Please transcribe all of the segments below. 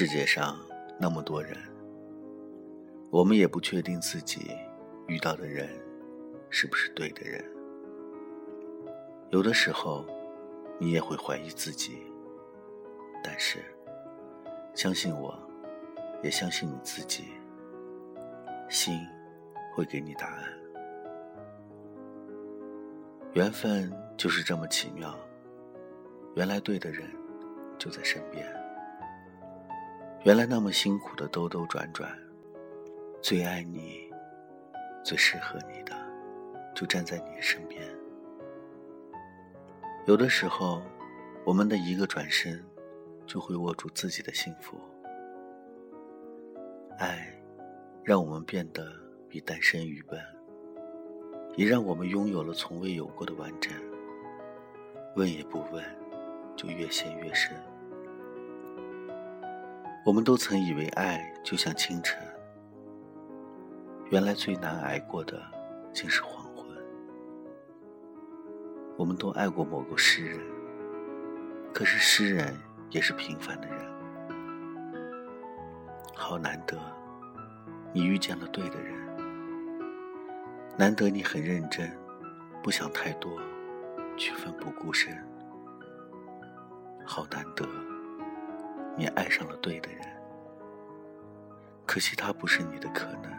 世界上那么多人，我们也不确定自己遇到的人是不是对的人。有的时候，你也会怀疑自己，但是，相信我，也相信你自己，心会给你答案。缘分就是这么奇妙，原来对的人就在身边。原来那么辛苦的兜兜转转，最爱你、最适合你的，就站在你身边。有的时候，我们的一个转身，就会握住自己的幸福。爱，让我们变得比单身愚笨，也让我们拥有了从未有过的完整。问也不问，就越陷越深。我们都曾以为爱就像清晨，原来最难挨过的竟是黄昏。我们都爱过某个诗人，可是诗人也是平凡的人。好难得，你遇见了对的人，难得你很认真，不想太多，却奋不顾身。好难得。你爱上了对的人，可惜他不是你的可能。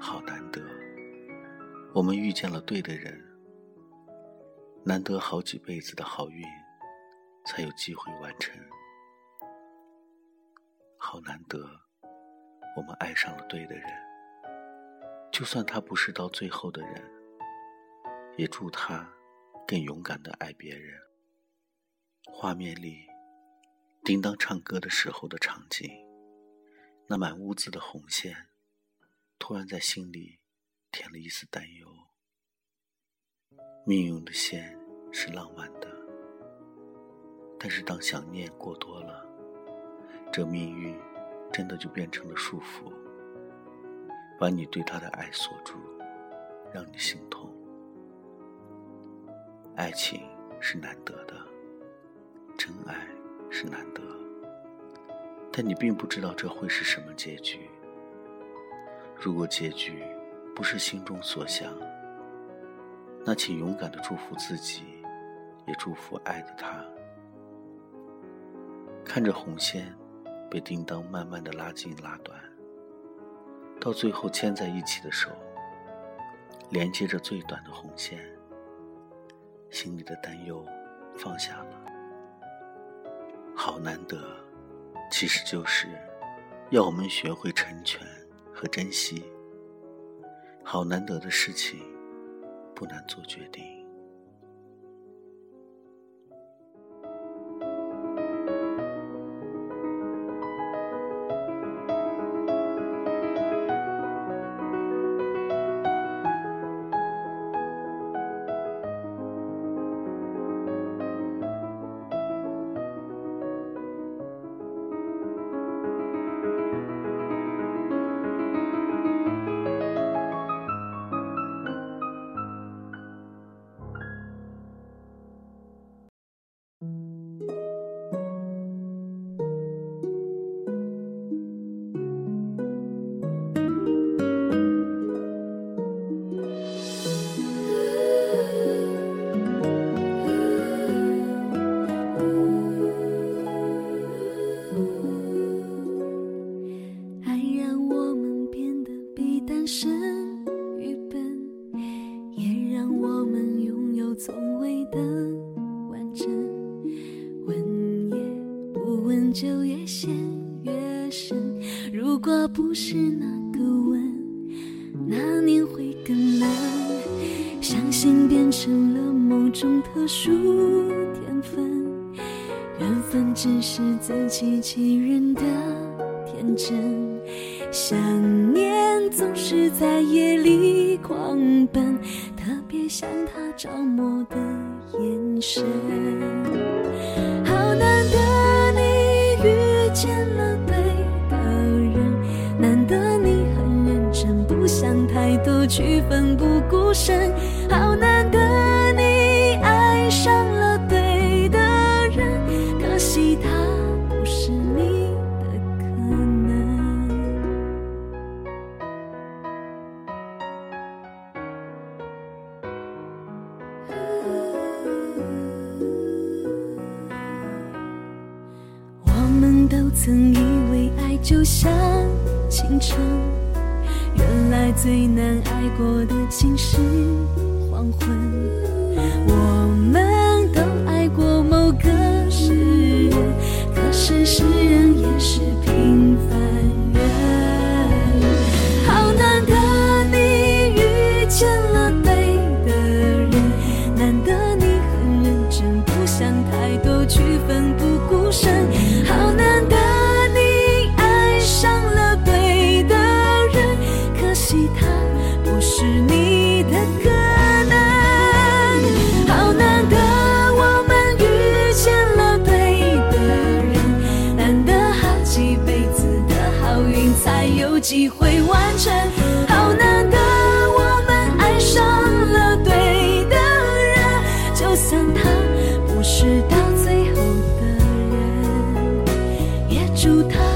好难得，我们遇见了对的人，难得好几辈子的好运，才有机会完成。好难得，我们爱上了对的人，就算他不是到最后的人，也祝他更勇敢的爱别人。画面里。叮当唱歌的时候的场景，那满屋子的红线，突然在心里添了一丝担忧。命运的线是浪漫的，但是当想念过多了，这命运真的就变成了束缚，把你对他的爱锁住，让你心痛。爱情是难得的，真爱。是难得，但你并不知道这会是什么结局。如果结局不是心中所想，那请勇敢的祝福自己，也祝福爱的他。看着红线被叮当慢慢的拉近拉短，到最后牵在一起的手，连接着最短的红线，心里的担忧放下了。好难得，其实就是要我们学会成全和珍惜。好难得的事情，不难做决定。不是那个吻，那年会更冷。相信变成了某种特殊天分，缘分只是自欺欺人的天真。想念总是在夜里狂奔，特别像他着魔的眼神。好难得你遇。见了去奋不顾身，好难得你爱上了对的人，可惜他不是你的可能。我们都曾以为爱就像青春。原来最难挨过的竟是黄昏。我们都爱过某个诗人，可是诗人也是才有机会完成。好难得我们爱上了对的人，就算他不是到最后的人，也祝他。